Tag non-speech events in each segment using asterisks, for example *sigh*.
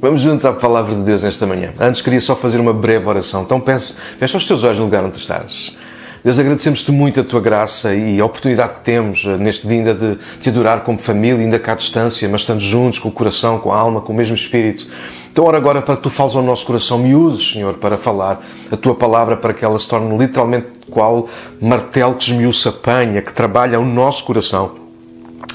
Vamos juntos à palavra de Deus nesta manhã. Antes queria só fazer uma breve oração. Então peço, fecha os teus olhos no lugar onde estás. Deus, agradecemos-te muito a tua graça e a oportunidade que temos eh, neste dia ainda de te adorar como família, ainda cá à distância, mas estando juntos com o coração, com a alma, com o mesmo espírito. Então, ora agora para que tu fales ao nosso coração, me uses, Senhor, para falar a tua palavra, para que ela se torne literalmente qual martelo que esmiuça apanha, que trabalha o nosso coração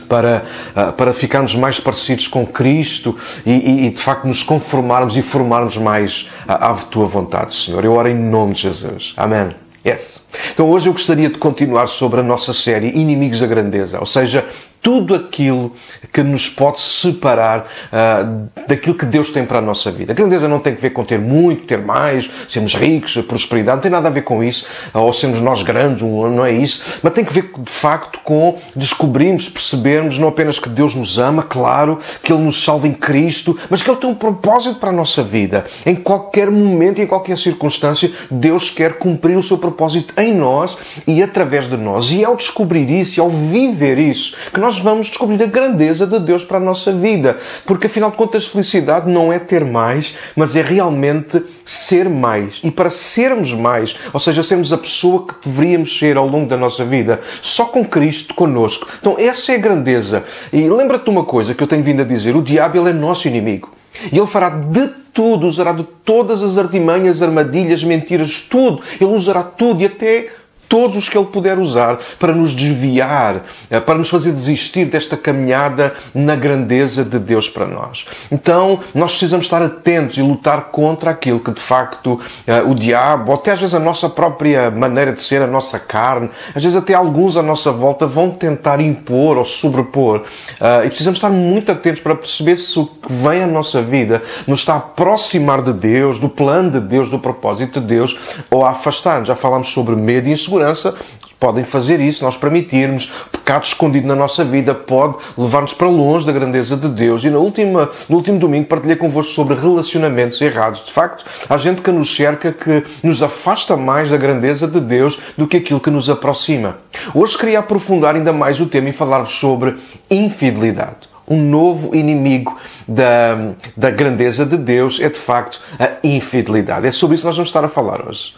para, ah, para ficarmos mais parecidos com Cristo e, e, de facto nos conformarmos e formarmos mais à, à tua vontade, Senhor. Eu oro em nome de Jesus. Amém. Yes. Então hoje eu gostaria de continuar sobre a nossa série Inimigos da Grandeza, ou seja, tudo aquilo que nos pode separar uh, daquilo que Deus tem para a nossa vida. A grandeza não tem que ver com ter muito, ter mais, sermos ricos, prosperidade, não tem nada a ver com isso, ou sermos nós grandes, não é isso, mas tem que ver de facto com descobrirmos, percebermos não apenas que Deus nos ama, claro, que Ele nos salva em Cristo, mas que Ele tem um propósito para a nossa vida. Em qualquer momento, em qualquer circunstância, Deus quer cumprir o seu propósito em nós e através de nós. E ao descobrir isso, e ao viver isso, que nós nós vamos descobrir a grandeza de Deus para a nossa vida. Porque afinal de contas, felicidade não é ter mais, mas é realmente ser mais. E para sermos mais, ou seja, sermos a pessoa que deveríamos ser ao longo da nossa vida, só com Cristo connosco. Então, essa é a grandeza. E lembra-te uma coisa que eu tenho vindo a dizer: o diabo ele é nosso inimigo. E ele fará de tudo, usará de todas as artimanhas, armadilhas, mentiras, tudo. Ele usará tudo e até todos os que Ele puder usar para nos desviar, eh, para nos fazer desistir desta caminhada na grandeza de Deus para nós. Então, nós precisamos estar atentos e lutar contra aquilo que de facto eh, o diabo, ou até às vezes a nossa própria maneira de ser, a nossa carne, às vezes até alguns à nossa volta vão tentar impor ou sobrepor. Eh, e precisamos estar muito atentos para perceber se o que vem à nossa vida nos está a aproximar de Deus, do plano de Deus, do propósito de Deus, ou a afastar-nos. Já falámos sobre medo e insegurança segurança podem fazer isso, nós permitirmos. Pecado escondido na nossa vida pode levar-nos para longe da grandeza de Deus. E na última, no último domingo partilhei convosco sobre relacionamentos errados. De facto, há gente que nos cerca que nos afasta mais da grandeza de Deus do que aquilo que nos aproxima. Hoje queria aprofundar ainda mais o tema e falar-vos sobre infidelidade um novo inimigo da, da grandeza de Deus é de facto a infidelidade. É sobre isso que nós vamos estar a falar hoje.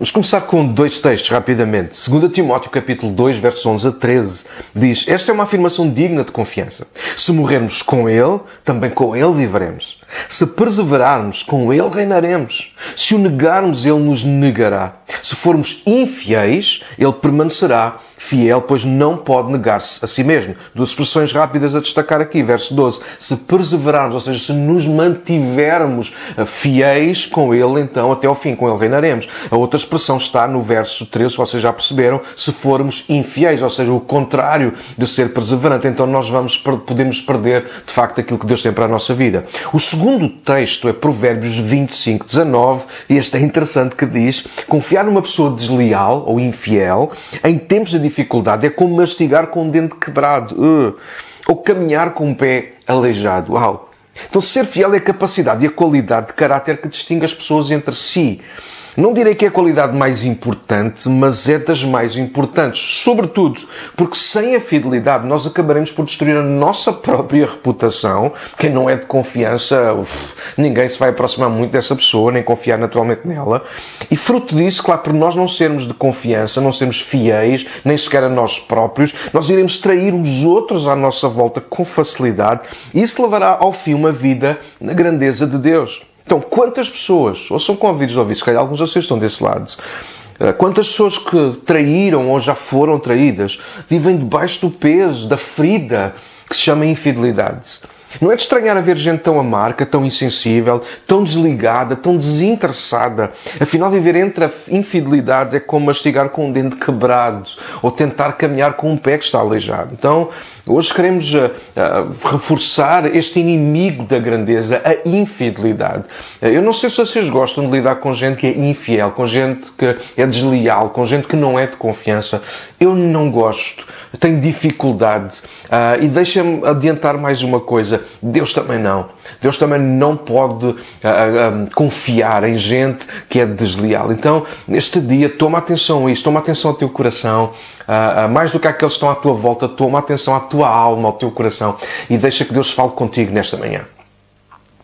Vamos começar com dois textos rapidamente. 2 Timóteo capítulo 2, versos 11 a 13 diz: Esta é uma afirmação digna de confiança. Se morrermos com Ele, também com Ele viveremos. Se perseverarmos, com Ele reinaremos. Se o negarmos, Ele nos negará. Se formos infiéis, Ele permanecerá fiel, pois não pode negar-se a si mesmo. Duas expressões rápidas a destacar aqui. Verso 12. Se perseverarmos, ou seja, se nos mantivermos eh, fiéis com Ele, então até ao fim, com Ele reinaremos. A outra expressão está no verso 13, vocês já perceberam, se formos infiéis, ou seja, o contrário de ser perseverante, então nós vamos, podemos perder, de facto, aquilo que Deus tem para a nossa vida. O segundo texto é Provérbios 25, 19, e este é interessante que diz, confiar numa pessoa desleal ou infiel em tempos de dificuldade é como mastigar com um dente quebrado. Uh, ou caminhar com um pé aleijado. Uau! Então, ser fiel é a capacidade e a qualidade de caráter que distingue as pessoas entre si. Não direi que é a qualidade mais importante, mas é das mais importantes. Sobretudo porque sem a fidelidade nós acabaremos por destruir a nossa própria reputação. Quem não é de confiança, uf, ninguém se vai aproximar muito dessa pessoa, nem confiar naturalmente nela. E fruto disso, claro, por nós não sermos de confiança, não sermos fiéis, nem sequer a nós próprios, nós iremos trair os outros à nossa volta com facilidade e isso levará ao fim uma vida na grandeza de Deus. Então, quantas pessoas, ou são convidados a ouvir, se calhar alguns de vocês estão desse lado, eh, quantas pessoas que traíram ou já foram traídas vivem debaixo do peso, da ferida que se chama infidelidade? Não é de estranhar a ver gente tão amarga, tão insensível, tão desligada, tão desinteressada. Afinal, viver entre a infidelidade é como mastigar com um dente quebrado ou tentar caminhar com um pé que está aleijado. Então, hoje queremos uh, uh, reforçar este inimigo da grandeza, a infidelidade. Uh, eu não sei se vocês gostam de lidar com gente que é infiel, com gente que é desleal, com gente que não é de confiança. Eu não gosto tenho dificuldade. Uh, e deixa-me adiantar mais uma coisa: Deus também não. Deus também não pode uh, uh, confiar em gente que é desleal. Então, neste dia, toma atenção a isso, toma atenção ao teu coração. mais do que aqueles que estão à tua volta, toma atenção à tua alma, ao teu coração e deixa que Deus fale contigo nesta manhã.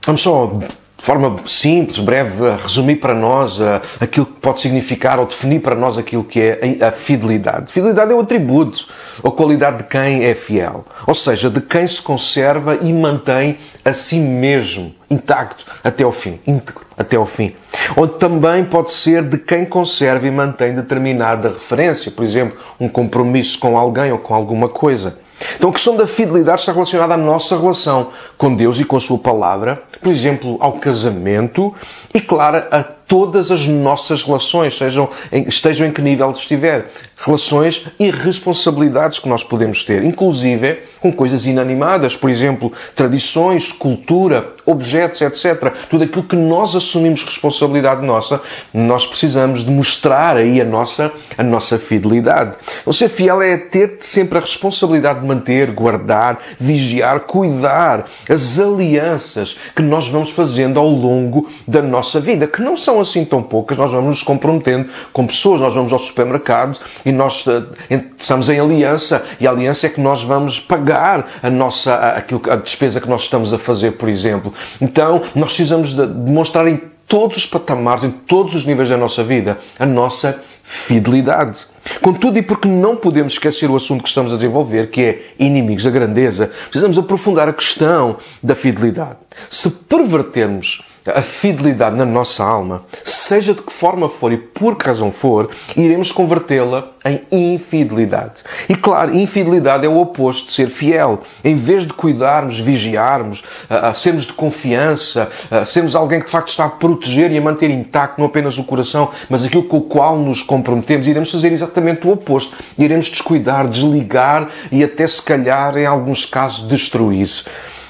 Vamos só de forma simples, breve, resumir para nós aquilo que pode significar ou definir para nós aquilo que é a fidelidade. Fidelidade é o atributo ou qualidade de quem é fiel, ou seja, de quem se conserva e mantém a si mesmo intacto até ao fim, íntegro até ao fim. Ou também pode ser de quem conserva e mantém determinada referência, por exemplo, um compromisso com alguém ou com alguma coisa. Então a questão da fidelidade está relacionada à nossa relação com Deus e com a Sua palavra, por exemplo, ao casamento e, claro, a todas as nossas relações, sejam, estejam em que nível estiver. Relações e responsabilidades que nós podemos ter, inclusive com coisas inanimadas, por exemplo, tradições, cultura, objetos, etc. Tudo aquilo que nós assumimos responsabilidade nossa, nós precisamos de mostrar aí a nossa, a nossa fidelidade. Então, ser fiel é ter sempre a responsabilidade de manter, guardar, vigiar, cuidar as alianças que nós vamos fazendo ao longo da nossa vida, que não são assim tão poucas, nós vamos nos comprometendo com pessoas, nós vamos ao supermercado e nós eh, estamos em aliança e a aliança é que nós vamos pagar a nossa, aquilo, a despesa que nós estamos a fazer, por exemplo. Então, nós precisamos de demonstrar em todos os patamares, em todos os níveis da nossa vida, a nossa fidelidade. Contudo, e porque não podemos esquecer o assunto que estamos a desenvolver, que é inimigos da grandeza, precisamos aprofundar a questão da fidelidade. Se pervertermos a fidelidade na nossa alma, seja de que forma for e por que razão for, iremos convertê-la em infidelidade. E claro, infidelidade é o oposto de ser fiel. Em vez de cuidarmos, vigiarmos, uh, uh, sermos de confiança, uh, sermos alguém que de facto está a proteger e a manter intacto não apenas o coração, mas aquilo com o qual nos comprometemos, iremos fazer exatamente o oposto. Iremos descuidar, desligar e até se calhar, em alguns casos, destruir.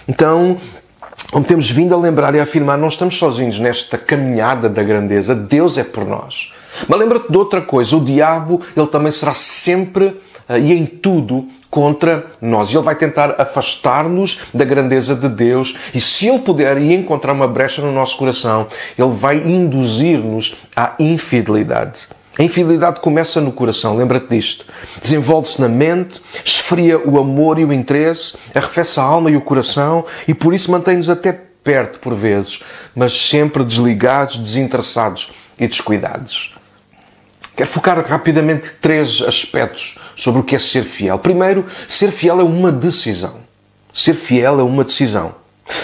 Então, como temos vindo a lembrar e a afirmar, não estamos sozinhos nesta caminhada da grandeza. Deus é por nós. Mas lembra-te de outra coisa: o diabo, ele também será sempre uh, e em tudo contra nós. Ele vai tentar afastar-nos da grandeza de Deus e, se ele puder e encontrar uma brecha no nosso coração, ele vai induzir-nos à infidelidade. A infidelidade começa no coração, lembra-te disto. Desenvolve-se na mente, esfria o amor e o interesse, arrefece a alma e o coração e por isso mantém-nos até perto por vezes, mas sempre desligados, desinteressados e descuidados. Quero focar rapidamente três aspectos sobre o que é ser fiel. Primeiro, ser fiel é uma decisão. Ser fiel é uma decisão.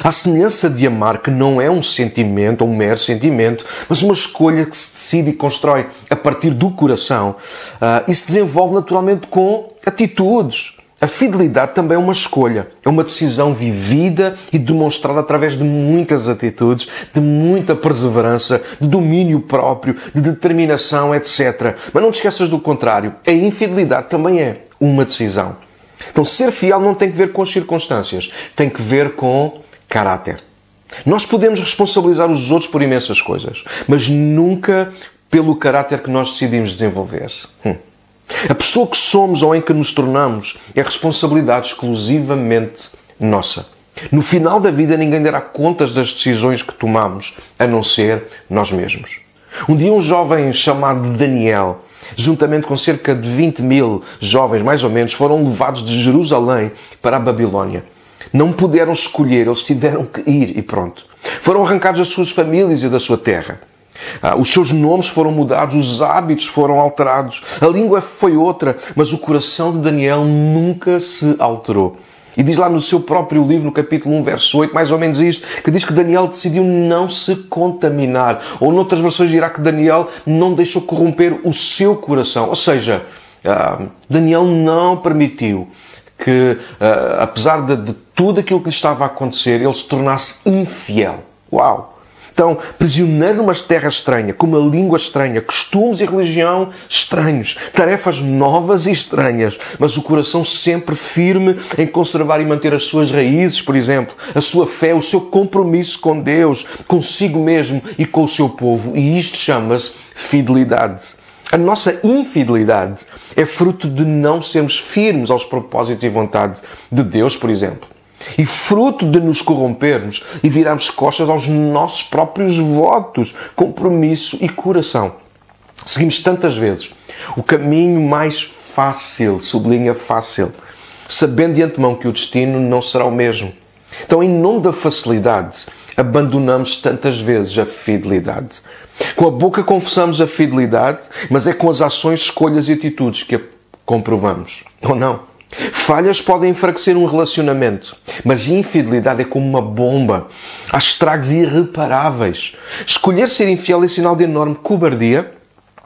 A semelhança de amar, que não é um sentimento um mero sentimento, mas uma escolha que se decide e constrói a partir do coração uh, e se desenvolve naturalmente com atitudes. A fidelidade também é uma escolha, é uma decisão vivida e demonstrada através de muitas atitudes, de muita perseverança, de domínio próprio, de determinação, etc. Mas não te esqueças do contrário, a infidelidade também é uma decisão. Então, ser fiel não tem que ver com as circunstâncias, tem que ver com caráter. Nós podemos responsabilizar os outros por imensas coisas, mas nunca pelo caráter que nós decidimos desenvolver. Hum. A pessoa que somos ou em que nos tornamos é responsabilidade exclusivamente nossa. No final da vida, ninguém dará contas das decisões que tomamos, a não ser nós mesmos. Um dia, um jovem chamado Daniel, juntamente com cerca de 20 mil jovens, mais ou menos, foram levados de Jerusalém para a Babilónia. Não puderam escolher, eles tiveram que ir e pronto. Foram arrancados das suas famílias e da sua terra. Ah, os seus nomes foram mudados, os hábitos foram alterados, a língua foi outra, mas o coração de Daniel nunca se alterou. E diz lá no seu próprio livro, no capítulo 1, verso 8, mais ou menos isto, que diz que Daniel decidiu não se contaminar. Ou noutras versões dirá que Daniel não deixou corromper o seu coração. Ou seja, ah, Daniel não permitiu que, uh, apesar de, de, tudo aquilo que lhe estava a acontecer, ele se tornasse infiel. Uau! Então, prisioneiro numa terra estranha, com uma língua estranha, costumes e religião estranhos, tarefas novas e estranhas, mas o coração sempre firme em conservar e manter as suas raízes, por exemplo, a sua fé, o seu compromisso com Deus, consigo mesmo e com o seu povo. E isto chama-se fidelidade. A nossa infidelidade é fruto de não sermos firmes aos propósitos e vontade de Deus, por exemplo. E fruto de nos corrompermos e virarmos costas aos nossos próprios votos, compromisso e coração. Seguimos tantas vezes o caminho mais fácil, sublinha fácil, sabendo de antemão que o destino não será o mesmo. Então, em nome da facilidade, abandonamos tantas vezes a fidelidade. Com a boca confessamos a fidelidade, mas é com as ações, escolhas e atitudes que a comprovamos. Ou não? Falhas podem enfraquecer um relacionamento, mas infidelidade é como uma bomba. Há estragos irreparáveis. Escolher ser infiel é sinal de enorme cobardia.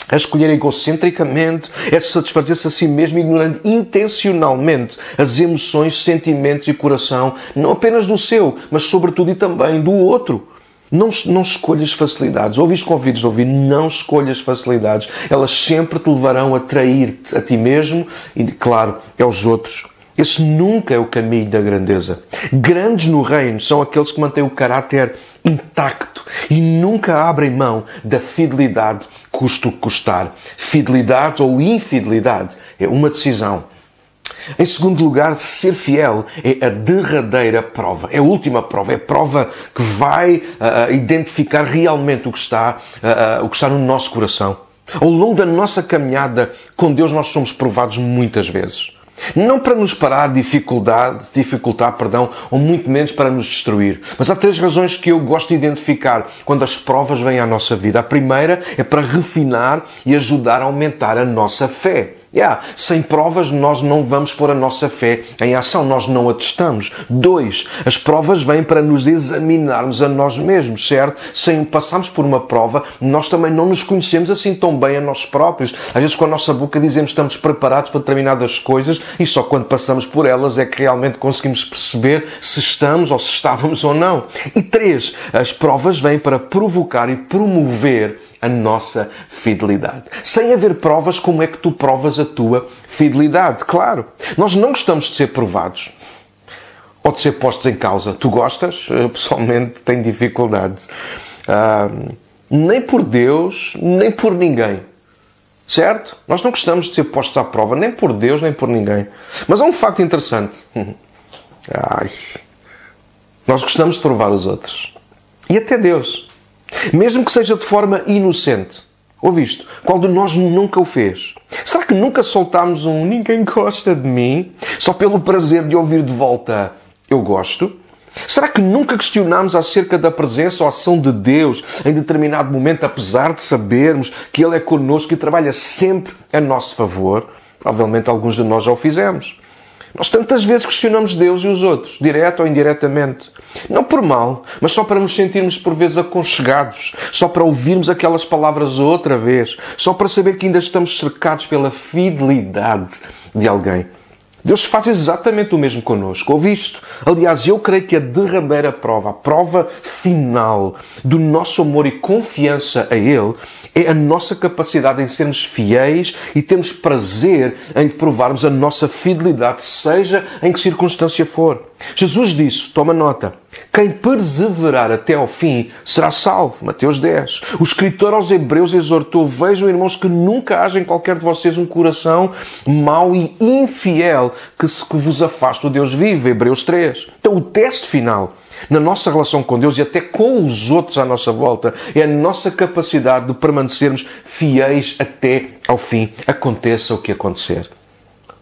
A escolher egocentricamente é satisfazer-se a si mesmo, ignorando intencionalmente as emoções, sentimentos e coração, não apenas do seu, mas sobretudo e também do outro. Não, não escolhas facilidades. Ouviste convites a ouvir, não escolhas facilidades. Elas sempre te levarão a trair-te a ti mesmo e, claro, aos outros. Esse nunca é o caminho da grandeza. Grandes no reino são aqueles que mantêm o caráter intacto e nunca abrem mão da fidelidade, custo que custar. Fidelidade ou infidelidade é uma decisão em segundo lugar, ser fiel é a derradeira prova, é a última prova, é a prova que vai uh, identificar realmente o que está, uh, o que está no nosso coração. Ao longo da nossa caminhada com Deus, nós somos provados muitas vezes. Não para nos parar, dificuldade, dificultar, perdão, ou muito menos para nos destruir. Mas há três razões que eu gosto de identificar quando as provas vêm à nossa vida. A primeira é para refinar e ajudar a aumentar a nossa fé. Yeah, sem provas nós não vamos pôr a nossa fé em ação, nós não a testamos. Dois, as provas vêm para nos examinarmos a nós mesmos, certo? Sem passarmos por uma prova, nós também não nos conhecemos assim tão bem a nós próprios. Às vezes com a nossa boca dizemos que estamos preparados para determinadas coisas e só quando passamos por elas é que realmente conseguimos perceber se estamos ou se estávamos ou não. E três, as provas vêm para provocar e promover a nossa fidelidade. Sem haver provas, como é que tu provas a tua fidelidade? Claro, nós não gostamos de ser provados ou de ser postos em causa. Tu gostas? Eu, pessoalmente tenho dificuldades. Uh, nem por Deus, nem por ninguém. Certo? Nós não gostamos de ser postos à prova, nem por Deus, nem por ninguém. Mas há um facto interessante. *laughs* Ai. Nós gostamos de provar os outros. E até Deus. Mesmo que seja de forma inocente. Ouviste? Qual de nós nunca o fez? Será que nunca soltámos um ninguém gosta de mim só pelo prazer de ouvir de volta eu gosto? Será que nunca questionámos acerca da presença ou ação de Deus em determinado momento, apesar de sabermos que Ele é connosco e trabalha sempre a nosso favor? Provavelmente alguns de nós já o fizemos. Nós tantas vezes questionamos Deus e os outros, direto ou indiretamente. Não por mal, mas só para nos sentirmos por vezes aconchegados, só para ouvirmos aquelas palavras outra vez, só para saber que ainda estamos cercados pela fidelidade de alguém. Deus faz exatamente o mesmo connosco. Ouviste? Aliás, eu creio que a derradeira prova, a prova final do nosso amor e confiança a Ele, é a nossa capacidade em sermos fiéis e termos prazer em provarmos a nossa fidelidade, seja em que circunstância for. Jesus disse, toma nota, quem perseverar até ao fim será salvo. Mateus 10. O escritor aos Hebreus exortou: Vejam, irmãos, que nunca haja em qualquer de vocês um coração mau e infiel que, se, que vos afaste do Deus vivo. Hebreus 3. Então, o teste final na nossa relação com Deus e até com os outros à nossa volta é a nossa capacidade de permanecermos fiéis até ao fim, aconteça o que acontecer.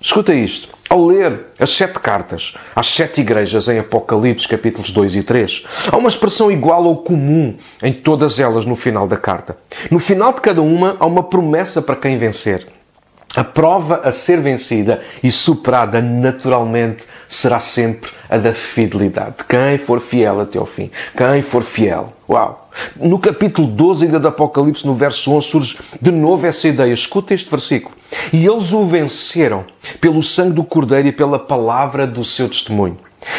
Escuta isto. Ao ler as sete cartas às sete igrejas em Apocalipse, capítulos 2 e 3, há uma expressão igual ou comum em todas elas no final da carta. No final de cada uma há uma promessa para quem vencer. A prova a ser vencida e superada naturalmente será sempre a da fidelidade. Quem for fiel até ao fim. Quem for fiel. Uau! No capítulo 12 ainda do Apocalipse, no verso 11, surge de novo essa ideia. Escuta este versículo. E eles o venceram pelo sangue do Cordeiro e pela palavra do seu testemunho.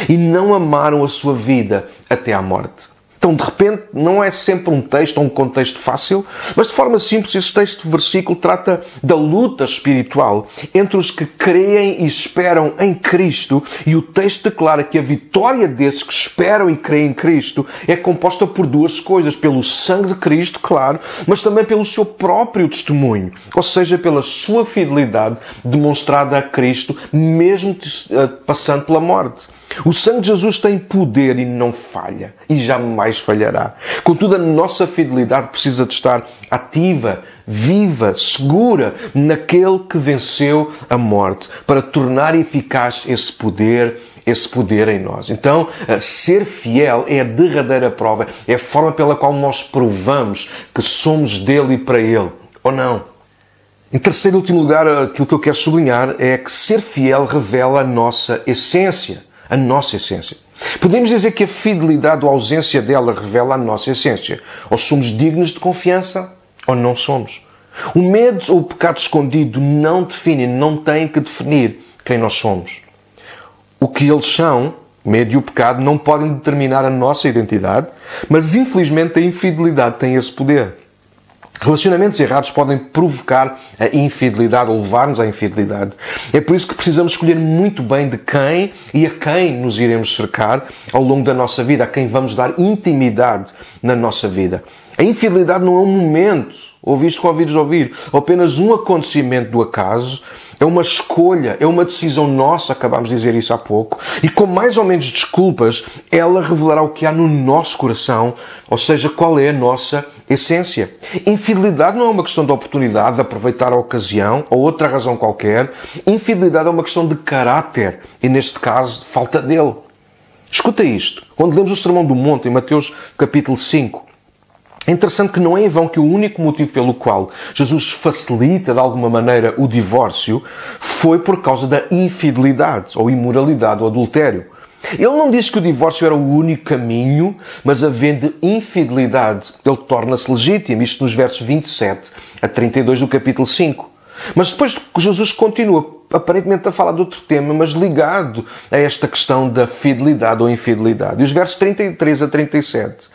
E não amaram a sua vida até à morte. Então, de repente, não é sempre um texto ou um contexto fácil, mas de forma simples, este texto, versículo, trata da luta espiritual entre os que creem e esperam em Cristo, e o texto declara que a vitória desses que esperam e creem em Cristo é composta por duas coisas: pelo sangue de Cristo, claro, mas também pelo seu próprio testemunho, ou seja, pela sua fidelidade demonstrada a Cristo, mesmo eh, passando pela morte. O sangue de Jesus tem poder e não falha e jamais falhará. Contudo, a nossa fidelidade precisa de estar ativa, viva, segura naquele que venceu a morte para tornar eficaz esse poder esse poder em nós. Então, ser fiel é a derradeira prova, é a forma pela qual nós provamos que somos dele e para ele, ou não. Em terceiro e último lugar, aquilo que eu quero sublinhar é que ser fiel revela a nossa essência. A nossa essência. Podemos dizer que a fidelidade ou a ausência dela revela a nossa essência. Ou somos dignos de confiança, ou não somos. O medo ou o pecado escondido não definem, não têm que definir quem nós somos. O que eles são, medo e o pecado, não podem determinar a nossa identidade, mas infelizmente a infidelidade tem esse poder. Relacionamentos errados podem provocar a infidelidade ou levar-nos à infidelidade. É por isso que precisamos escolher muito bem de quem e a quem nos iremos cercar ao longo da nossa vida, a quem vamos dar intimidade na nossa vida. A infidelidade não é um momento, ouviste com ouvidos ouvir, ou apenas um acontecimento do acaso, é uma escolha, é uma decisão nossa, acabámos de dizer isso há pouco, e com mais ou menos desculpas, ela revelará o que há no nosso coração, ou seja, qual é a nossa essência. Infidelidade não é uma questão de oportunidade, de aproveitar a ocasião ou outra razão qualquer. Infidelidade é uma questão de caráter e, neste caso, falta dele. Escuta isto. Quando lemos o Sermão do Monte, em Mateus capítulo 5, é interessante que não é em vão que o único motivo pelo qual Jesus facilita de alguma maneira o divórcio foi por causa da infidelidade, ou imoralidade, ou adultério. Ele não diz que o divórcio era o único caminho, mas havendo infidelidade, ele torna-se legítimo. Isto nos versos 27 a 32 do capítulo 5. Mas depois Jesus continua, aparentemente a falar de outro tema, mas ligado a esta questão da fidelidade ou infidelidade. E os versos 33 a 37.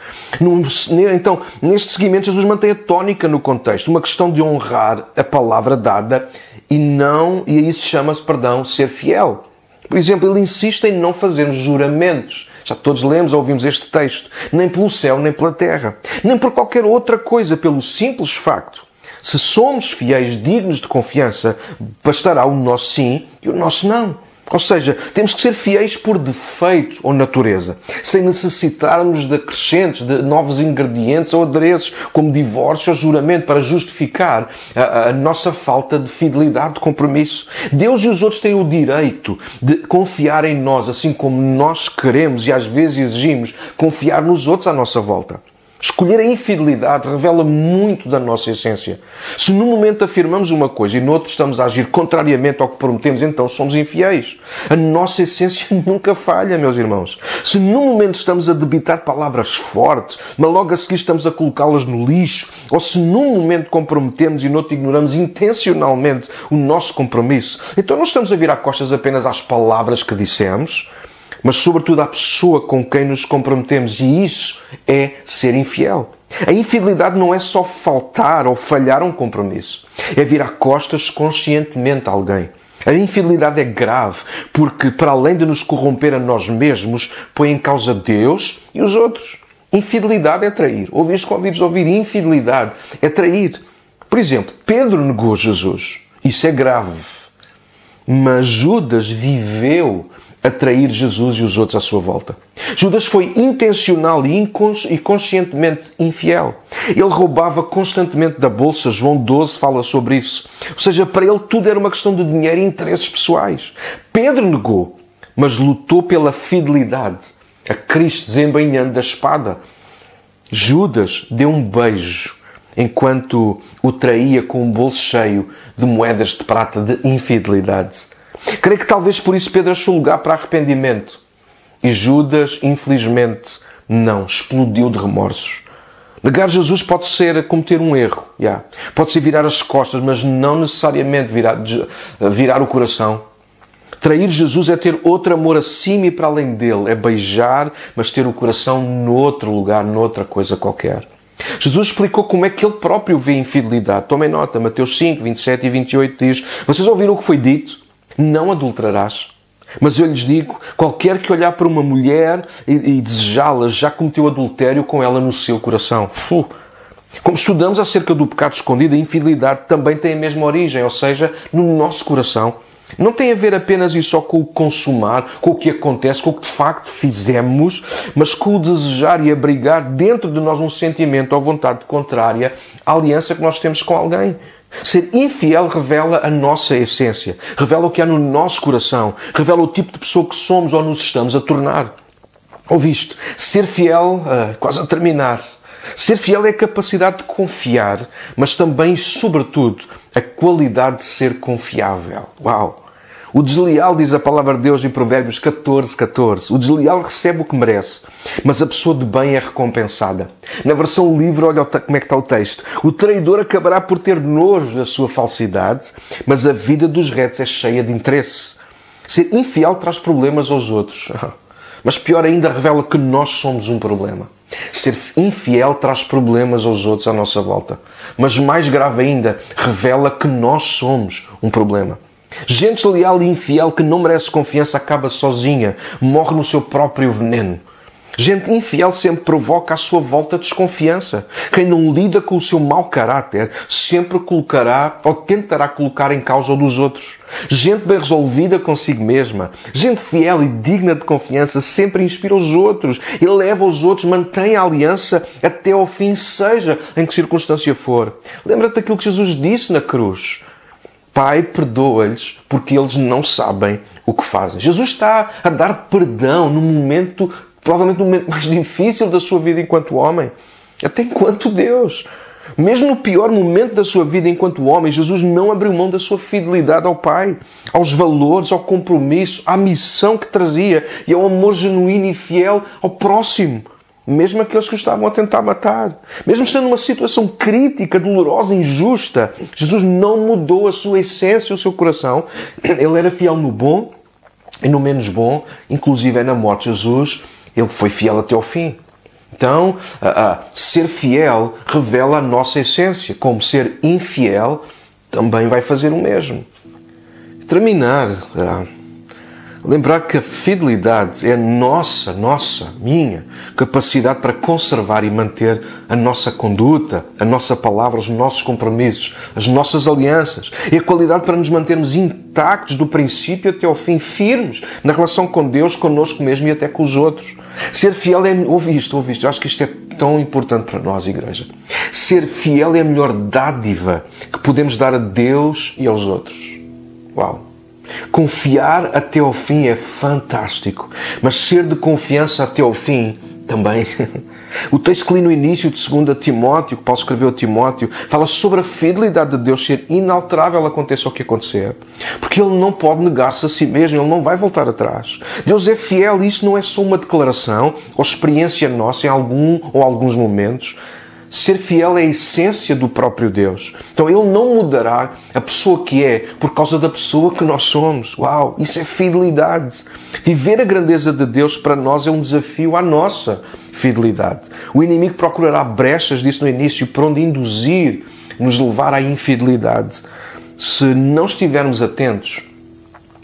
então, neste seguimento, Jesus mantém a tónica no contexto, uma questão de honrar a palavra dada e não, e aí se chama-se, perdão, ser fiel. Por exemplo, ele insiste em não fazermos juramentos. Já todos lemos ou ouvimos este texto. Nem pelo céu, nem pela terra. Nem por qualquer outra coisa, pelo simples facto. Se somos fiéis, dignos de confiança, bastará o nosso sim e o nosso não. Ou seja, temos que ser fiéis por defeito ou natureza, sem necessitarmos de acrescentes, de novos ingredientes ou adereços, como divórcio ou juramento, para justificar a, a, nossa falta de fidelidade, de compromisso. Deus e os outros têm o direito de confiar em nós, assim como nós queremos e às vezes exigimos confiar nos outros à nossa volta. Escolher a infidelidade revela muito da nossa essência. Se num momento afirmamos uma coisa e no outro estamos a agir contrariamente ao que prometemos, então somos infiéis. A nossa essência *laughs* nunca falha, meus irmãos. Se num momento estamos a debitar palavras fortes, mas logo a seguir estamos a colocá-las no lixo, ou se num momento comprometemos e no outro ignoramos intencionalmente o nosso compromisso, então não estamos a virar costas apenas às palavras que dissemos, mas sobretudo à pessoa com quem nos comprometemos, e isso é ser infiel. A infidelidade não é só faltar ou falhar um compromisso, é virar costas conscientemente a alguém. A infidelidade é grave porque, para além de nos corromper a nós mesmos, põe em causa Deus e os outros. Infidelidade é trair. Ouviste com ouvidos ouvir infidelidade é trair. Por exemplo, Pedro negou Jesus. Isso é grave. Mas Judas viveu atrair Jesus e os outros à sua volta. Judas foi intencional e, e conscientemente infiel. Ele roubava constantemente da bolsa. João 12 fala sobre isso. Ou seja, para ele tudo era uma questão de dinheiro e interesses pessoais. Pedro negou, mas lutou pela fidelidade a Cristo desembainhando da espada. Judas deu um beijo enquanto o traía com um bolso cheio de moedas de prata de infidelidade. Creio que talvez por isso Pedro achou lugar para arrependimento. E Judas, infelizmente, não. Explodiu de remorsos. Negar Jesus pode ser cometer um erro, yeah. pode ser virar as costas, mas não necessariamente virar, virar o coração. Trair Jesus é ter outro amor acima e para além dele, é beijar, mas ter o coração noutro lugar, noutra coisa qualquer. Jesus explicou como é que ele próprio vê infidelidade. Tomem nota, Mateus 5, 27 e 28 diz: Vocês ouviram o que foi dito? Não adulterarás. Mas eu lhes digo: qualquer que olhar para uma mulher e, e desejá-la já cometeu adultério com ela no seu coração. Como estudamos acerca do pecado escondido, a infidelidade também tem a mesma origem, ou seja, no nosso coração. Não tem a ver apenas e só com o consumar, com o que acontece, com o que de facto fizemos, mas com o desejar e abrigar dentro de nós um sentimento ou vontade contrária à aliança que nós temos com alguém Ser infiel revela a nossa essência, revela o que há no nosso coração, revela o tipo de pessoa que somos ou nos estamos a tornar. Ouviste? Ser fiel, uh, quase a terminar. Ser fiel é a capacidade de confiar, mas também, sobretudo, a qualidade de ser confiável. Uau! O desleal, diz a palavra de Deus em Provérbios 14, 14. O desleal recebe o que merece, mas a pessoa de bem é recompensada. Na versão livre, olha como é que está o texto. O traidor acabará por ter nojo da sua falsidade, mas a vida dos retos é cheia de interesse. Ser infiel traz problemas aos outros. *laughs* Mas pior ainda, revela que nós somos um problema. Ser infiel traz problemas aos outros à nossa volta. Mas mais grave ainda, revela que nós somos um problema. Gente leal e infiel que não merece confiança acaba sozinha, morre no seu próprio veneno. Gente infiel sempre provoca à sua volta desconfiança. Quem não lida com o seu mau caráter sempre colocará ou tentará colocar em causa o dos outros. Gente bem resolvida consigo mesma, gente fiel e digna de confiança, sempre inspira os outros, eleva os outros, mantém a aliança até ao fim, seja em que circunstância for. Lembra-te daquilo que Jesus disse na cruz. Pai, perdoa-lhes porque eles não sabem o que fazem. Jesus está a dar perdão no momento, provavelmente no momento mais difícil da sua vida enquanto homem, até enquanto Deus. Mesmo no pior momento da sua vida enquanto homem, Jesus não abriu mão da sua fidelidade ao Pai, aos valores, ao compromisso, à missão que trazia e ao amor genuíno e fiel ao próximo mesmo aqueles que o estavam a tentar matar. Mesmo estando numa situação crítica, dolorosa, injusta, Jesus não mudou a sua essência, o seu coração. Ele era fiel no bom e no menos bom, inclusive é na morte de Jesus, ele foi fiel até ao fim. Então, ser fiel revela a nossa essência, como ser infiel também vai fazer o mesmo. Terminar. Lembrar que a fidelidade é nossa, nossa, minha capacidade para conservar e manter a nossa conduta, a nossa palavra, os nossos compromissos, as nossas alianças. É a qualidade para nos mantermos intactos do princípio até ao fim, firmes na relação com Deus, connosco mesmo e até com os outros. Ser fiel é. Ouve isto, ouve isto. Eu acho que isto é tão importante para nós, igreja. Ser fiel é a melhor dádiva que podemos dar a Deus e aos outros. Uau! Confiar até ao fim é fantástico, mas ser de confiança até ao fim também. *laughs* O texto que li no início de 2 Timóteo, que Paulo escreveu a Timóteo, fala sobre a fidelidade de Deus ser inalterável aconteça o que acontecer. Porque Ele não pode negar-se a si mesmo, Ele não vai voltar atrás. Deus é fiel e isso não é só uma declaração ou experiência nossa em algum ou alguns momentos. Ser fiel é a essência do próprio Deus. Então Ele não mudará a pessoa que é por causa da pessoa que nós somos. Uau, isso é fidelidade. Viver a grandeza de Deus para nós é um desafio à nossa fidelidade. O inimigo procurará brechas, disse no início, por onde induzir, nos levar à infidelidade. Se não estivermos atentos,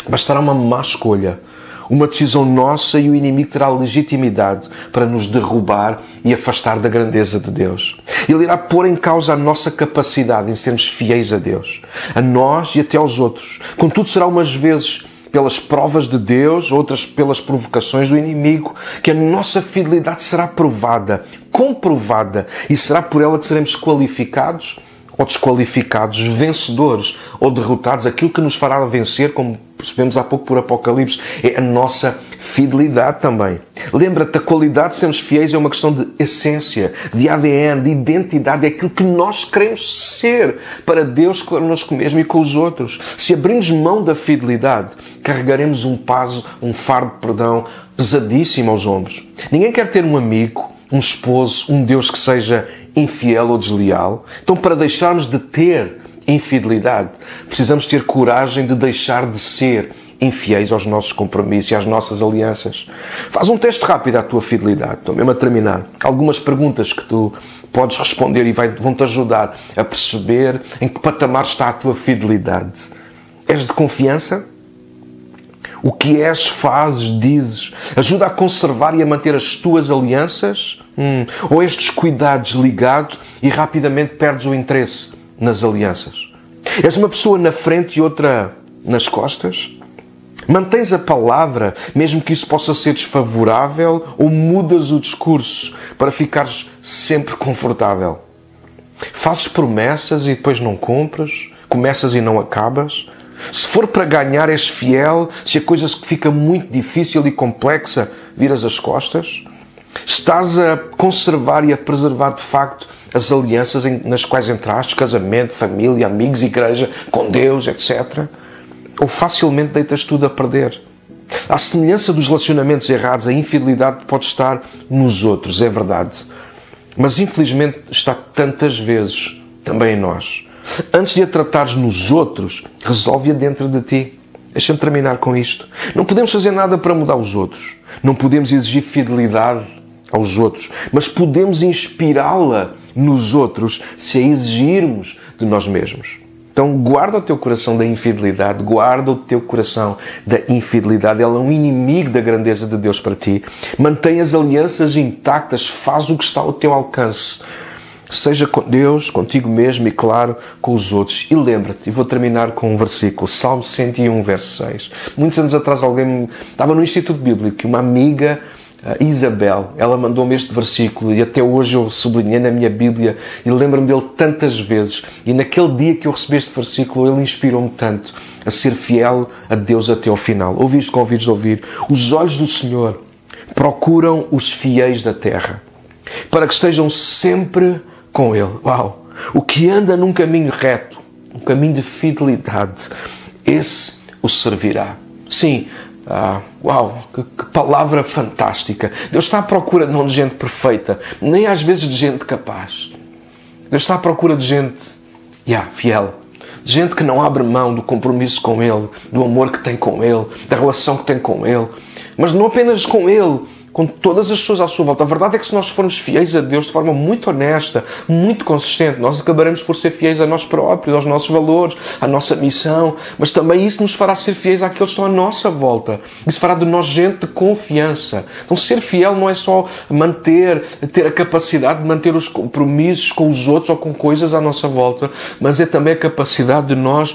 bastará uma má escolha uma decisão nossa e o inimigo terá legitimidade para nos derrubar e afastar da grandeza de Deus. Ele irá pôr em causa a nossa capacidade em sermos fiéis a Deus, a nós e até aos outros. Contudo, será umas vezes pelas provas de Deus, outras pelas provocações do inimigo, que a nossa fidelidade será provada, comprovada, e será por ela que seremos qualificados ou desqualificados, vencedores ou derrotados. Aquilo que nos fará vencer, como percebemos há pouco por Apocalipse, é a nossa fidelidade também. Lembra-te, a qualidade de sermos fiéis é uma questão de essência, de ADN, de identidade, é aquilo que nós queremos ser para Deus, connosco mesmo e com os outros. Se abrirmos mão da fidelidade, carregaremos um paso, um fardo, perdão, pesadíssimo aos ombros. Ninguém quer ter um amigo, um esposo, um Deus que seja infiel ou desleal. Então, para deixarmos de ter infidelidade, precisamos ter coragem de deixar de ser infiéis aos nossos compromissos e às nossas alianças. Faz um teste rápido à tua fidelidade. Estou mesmo a terminar. Algumas perguntas que tu podes responder e vão-te ajudar a perceber em que patamar está a tua fidelidade. És de confiança? O que és, fazes, dizes, ajuda a conservar e a manter as tuas alianças? Hum. Ou estes cuidados ligado e rapidamente perdes o interesse nas alianças? És uma pessoa na frente e outra nas costas? Mantens a palavra, mesmo que isso possa ser desfavorável, ou mudas o discurso para ficares sempre confortável? Fazes promessas e depois não cumpres? Começas e não acabas? Se for para ganhar, és fiel. Se a coisa fica muito difícil e complexa, viras as costas. Estás a conservar e a preservar de facto as alianças nas quais entraste, casamento, família, amigos, igreja, com Deus, etc. Ou facilmente deitas tudo a perder. À semelhança dos relacionamentos errados, a infidelidade pode estar nos outros, é verdade. Mas infelizmente está tantas vezes também em nós. Antes de a tratares nos outros, resolve-a dentro de ti. Deixa-me terminar com isto. Não podemos fazer nada para mudar os outros. Não podemos exigir fidelidade aos outros, mas podemos inspirá-la nos outros se a exigirmos de nós mesmos. Então, guarda o teu coração da infidelidade, guarda o teu coração da infidelidade. Ela é um inimigo da grandeza de Deus para ti. Mantém as alianças intactas, faz o que está ao teu alcance. Seja com Deus, contigo mesmo e, claro, com os outros. E lembra-te, e vou terminar com um versículo, Salmo 101, verso 6. Muitos anos atrás, alguém estava no Instituto Bíblico e uma amiga Isabel, ela mandou-me este versículo e até hoje eu sublinhei na minha Bíblia e lembro-me dele tantas vezes. E naquele dia que eu recebi este versículo, ele inspirou-me tanto a ser fiel a Deus até ao final. Ouviste com ouvidos ouvir? Os olhos do Senhor procuram os fiéis da terra para que estejam sempre com Ele. Uau! O que anda num caminho reto, um caminho de fidelidade, esse o servirá. Sim, ah, uau, que, que, palavra fantástica. Deus está à procura não de gente perfeita, nem às vezes de gente capaz. Deus está à procura de gente yeah, fiel. De gente que não abre mão do compromisso com Ele, do amor que tem com Ele, da relação que tem com Ele. Mas não apenas com Ele, com todas as pessoas à sua volta. A verdade é que se nós formos fiéis a Deus de forma muito honesta, muito consistente, nós acabaremos por ser fiéis a nós próprios, aos nossos valores, à nossa missão, mas também isso nos fará ser fiéis àqueles que estão à nossa volta. Isso fará de nós gente de confiança. Então ser fiel não é só manter, ter a capacidade de manter os compromissos com os outros ou com coisas à nossa volta, mas é também a capacidade de nós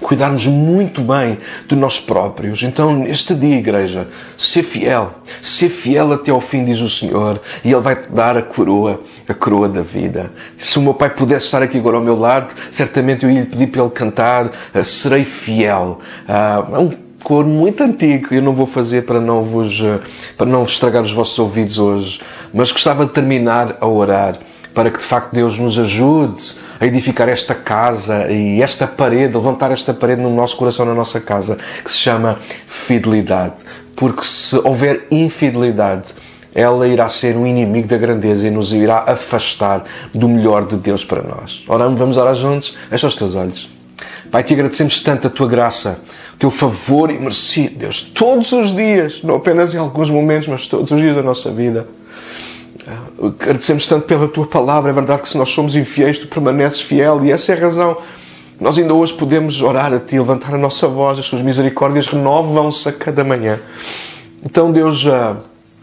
cuidarmos muito bem de nós próprios. Então, neste dia, igreja, ser fiel, ser fiel até ao fim, diz o Senhor, e Ele vai te dar a coroa, a coroa da vida. Se o meu pai pudesse estar aqui agora ao meu lado, certamente eu ia lhe pedir para ele cantar ah, Serei Fiel. Ah, é um coro muito antigo, eu não vou fazer para não vos, ah, para não estragar os vossos ouvidos hoje, mas gostava de terminar a orar para que de facto Deus nos ajude a edificar esta casa e esta parede, levantar esta parede no nosso coração, na nossa casa, que se chama fidelidade. Porque se houver infidelidade, ela irá ser um inimigo da grandeza e nos irá afastar do melhor de Deus para nós. Oramos, vamos orar juntos? Fecha os teus olhos. Pai, te agradecemos tanto a tua graça, o teu favor e merecido, Deus, todos os dias, não apenas em alguns momentos, mas todos os dias da nossa vida. Agradecemos tanto pela tua palavra. É verdade que se nós somos infiéis, tu permaneces fiel e essa é a razão. Nós ainda hoje podemos orar a ti, levantar a nossa voz, as tuas misericórdias renovam-se a cada manhã. Então, Deus, uh,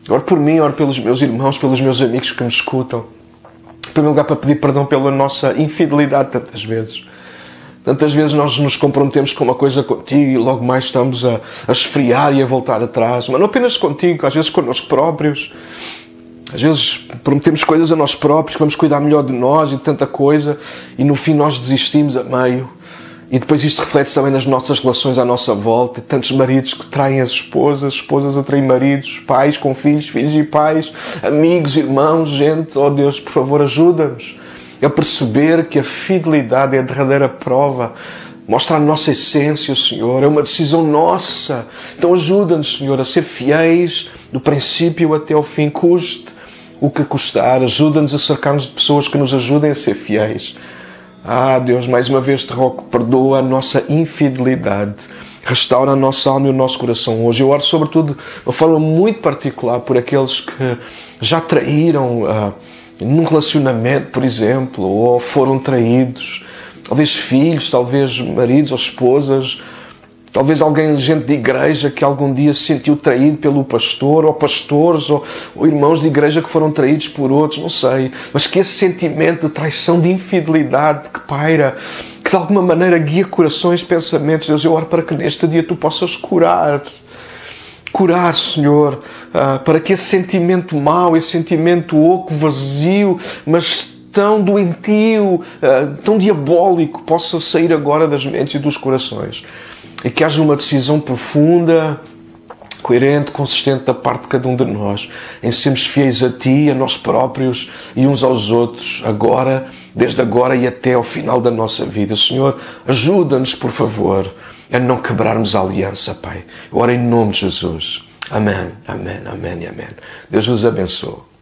ore por mim, ore pelos meus irmãos, pelos meus amigos que me escutam. Em primeiro lugar, para pedir perdão pela nossa infidelidade tantas vezes. Tantas vezes nós nos comprometemos com uma coisa contigo e logo mais estamos a, a esfriar e a voltar atrás. Mas não apenas contigo, às vezes connosco próprios. Às vezes prometemos coisas a nós próprios, que vamos cuidar melhor de nós e de tanta coisa, e no fim nós desistimos a meio. E depois isto reflete também nas nossas relações à nossa volta. Tantos maridos que traem as esposas, esposas a trair maridos, pais com filhos, filhos e pais, amigos, irmãos, gente. Oh Deus, por favor, ajuda-nos a perceber que a fidelidade é a derradeira prova. Mostra a nossa essência, Senhor. É uma decisão nossa. Então ajuda-nos, Senhor, a ser fiéis do princípio até ao fim. Custe o que custar. Ajuda-nos a cercar-nos de pessoas que nos ajudem a ser fiéis. Ah, Deus, mais uma vez te rogo, perdoa a nossa infidelidade. Restaura a nossa alma e o nosso coração hoje. Eu oro, sobretudo, de uma forma muito particular por aqueles que já traíram ah, num relacionamento, por exemplo, ou foram traídos. Talvez filhos, talvez maridos ou esposas Talvez alguém, gente de igreja, que algum dia se sentiu traído pelo pastor, ou pastores, ou, ou, irmãos de igreja que foram traídos por outros, não sei. Mas que esse sentimento de traição, de infidelidade que paira, que de alguma maneira guia corações, pensamentos, Deus, eu oro para que neste dia tu possas curar. Curar, Senhor, uh, para que esse sentimento mau, esse sentimento oco, vazio, mas tão doentio, uh, tão diabólico possa sair agora das mentes e dos corações. E que haja uma decisão profunda, coerente, consistente da parte de cada um de nós, em sermos fiéis a Ti, a nós próprios e uns aos outros, agora, desde agora e até ao final da nossa vida. Senhor, ajuda-nos, por favor, a não quebrarmos a aliança, Pai. Ora em nome de Jesus. Amém, amém, amém e amém. Deus vos abençoe.